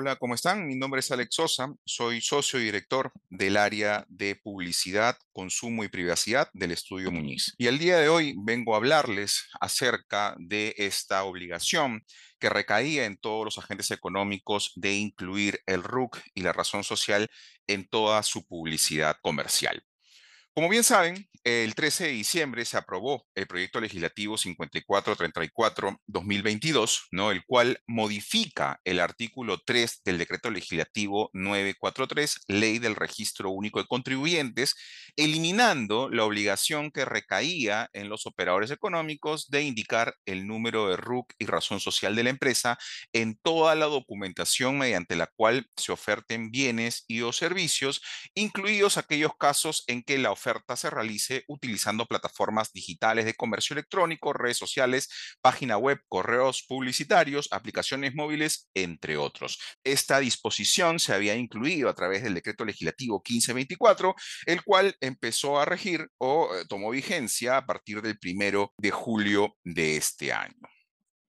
Hola, ¿cómo están? Mi nombre es Alex Sosa, soy socio y director del área de publicidad, consumo y privacidad del estudio Muñiz. Y el día de hoy vengo a hablarles acerca de esta obligación que recaía en todos los agentes económicos de incluir el RUC y la razón social en toda su publicidad comercial. Como bien saben, el 13 de diciembre se aprobó el proyecto legislativo 5434-2022, ¿no? el cual modifica el artículo 3 del decreto legislativo 943, Ley del Registro Único de Contribuyentes, eliminando la obligación que recaía en los operadores económicos de indicar el número de RUC y razón social de la empresa en toda la documentación mediante la cual se oferten bienes y o servicios, incluidos aquellos casos en que la oferta se realice utilizando plataformas digitales de comercio electrónico, redes sociales, página web, correos publicitarios, aplicaciones móviles, entre otros. Esta disposición se había incluido a través del decreto legislativo 1524, el cual empezó a regir o eh, tomó vigencia a partir del primero de julio de este año.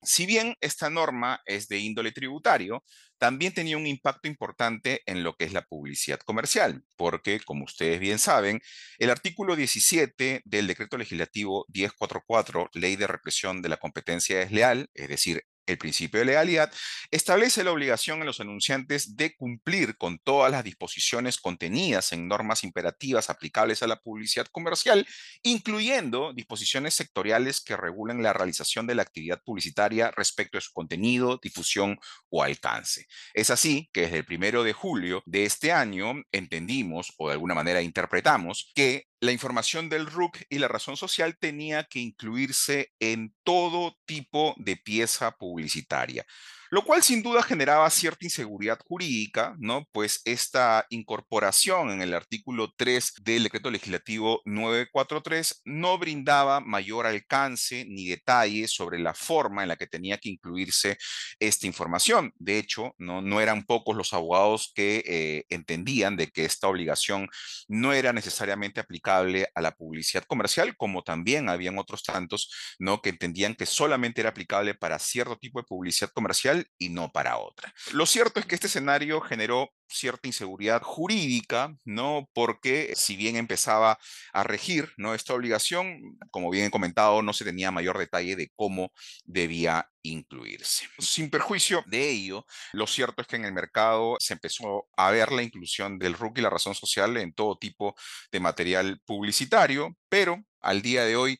Si bien esta norma es de índole tributario, también tenía un impacto importante en lo que es la publicidad comercial, porque, como ustedes bien saben, el artículo 17 del decreto legislativo 1044, Ley de Represión de la Competencia Desleal, es decir, el principio de legalidad, establece la obligación en los anunciantes de cumplir con todas las disposiciones contenidas en normas imperativas aplicables a la publicidad comercial, incluyendo disposiciones sectoriales que regulen la realización de la actividad publicitaria respecto de su contenido, difusión o alcance. Es así que desde el primero de julio de este año entendimos o de alguna manera interpretamos que la información del RUC y la razón social tenía que incluirse en todo tipo de pieza publicitaria lo cual sin duda generaba cierta inseguridad jurídica, ¿no? Pues esta incorporación en el artículo 3 del decreto legislativo 943 no brindaba mayor alcance ni detalles sobre la forma en la que tenía que incluirse esta información. De hecho, no, eran pocos los abogados que eh, entendían de que esta obligación no era necesariamente aplicable a la publicidad comercial, como también habían otros tantos, ¿no? Que entendían que solamente era aplicable para cierto tipo de publicidad comercial y no para otra. Lo cierto es que este escenario generó cierta inseguridad jurídica, ¿no? Porque si bien empezaba a regir, ¿no? Esta obligación, como bien he comentado, no se tenía mayor detalle de cómo debía incluirse. Sin perjuicio de ello, lo cierto es que en el mercado se empezó a ver la inclusión del RUC y la razón social en todo tipo de material publicitario, pero al día de hoy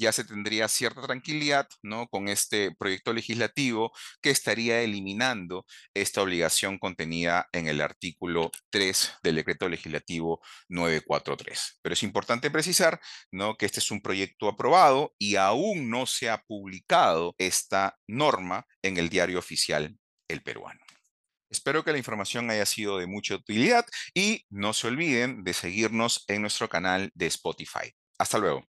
ya se tendría cierta tranquilidad ¿no? con este proyecto legislativo que estaría eliminando esta obligación contenida en el artículo 3 del decreto legislativo 943. Pero es importante precisar ¿no? que este es un proyecto aprobado y aún no se ha publicado esta norma en el diario oficial El Peruano. Espero que la información haya sido de mucha utilidad y no se olviden de seguirnos en nuestro canal de Spotify. Hasta luego.